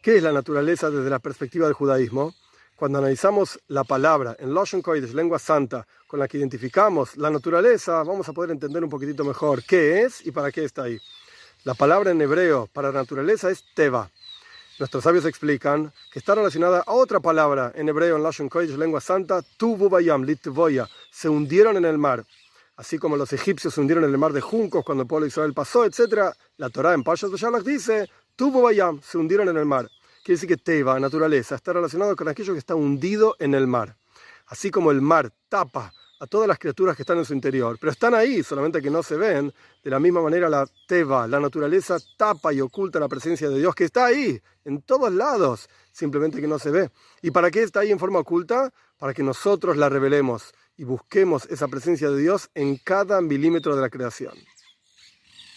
¿Qué es la naturaleza desde la perspectiva del judaísmo? Cuando analizamos la palabra en Lashon Kodesh, lengua santa, con la que identificamos la naturaleza, vamos a poder entender un poquitito mejor qué es y para qué está ahí. La palabra en hebreo para naturaleza es teva. Nuestros sabios explican que está relacionada a otra palabra en hebreo en Lashon Kodesh, lengua santa, tuvu bayam, litvoya, se hundieron en el mar. Así como los egipcios se hundieron en el mar de juncos cuando el pueblo de Israel pasó, etc., la Torah en Pashas Shalach dice, tuvo bayam, se hundieron en el mar. Quiere decir que teva, naturaleza, está relacionado con aquello que está hundido en el mar. Así como el mar tapa a todas las criaturas que están en su interior, pero están ahí, solamente que no se ven. De la misma manera la teva, la naturaleza, tapa y oculta la presencia de Dios que está ahí, en todos lados, simplemente que no se ve. ¿Y para qué está ahí en forma oculta? Para que nosotros la revelemos y busquemos esa presencia de Dios en cada milímetro de la creación.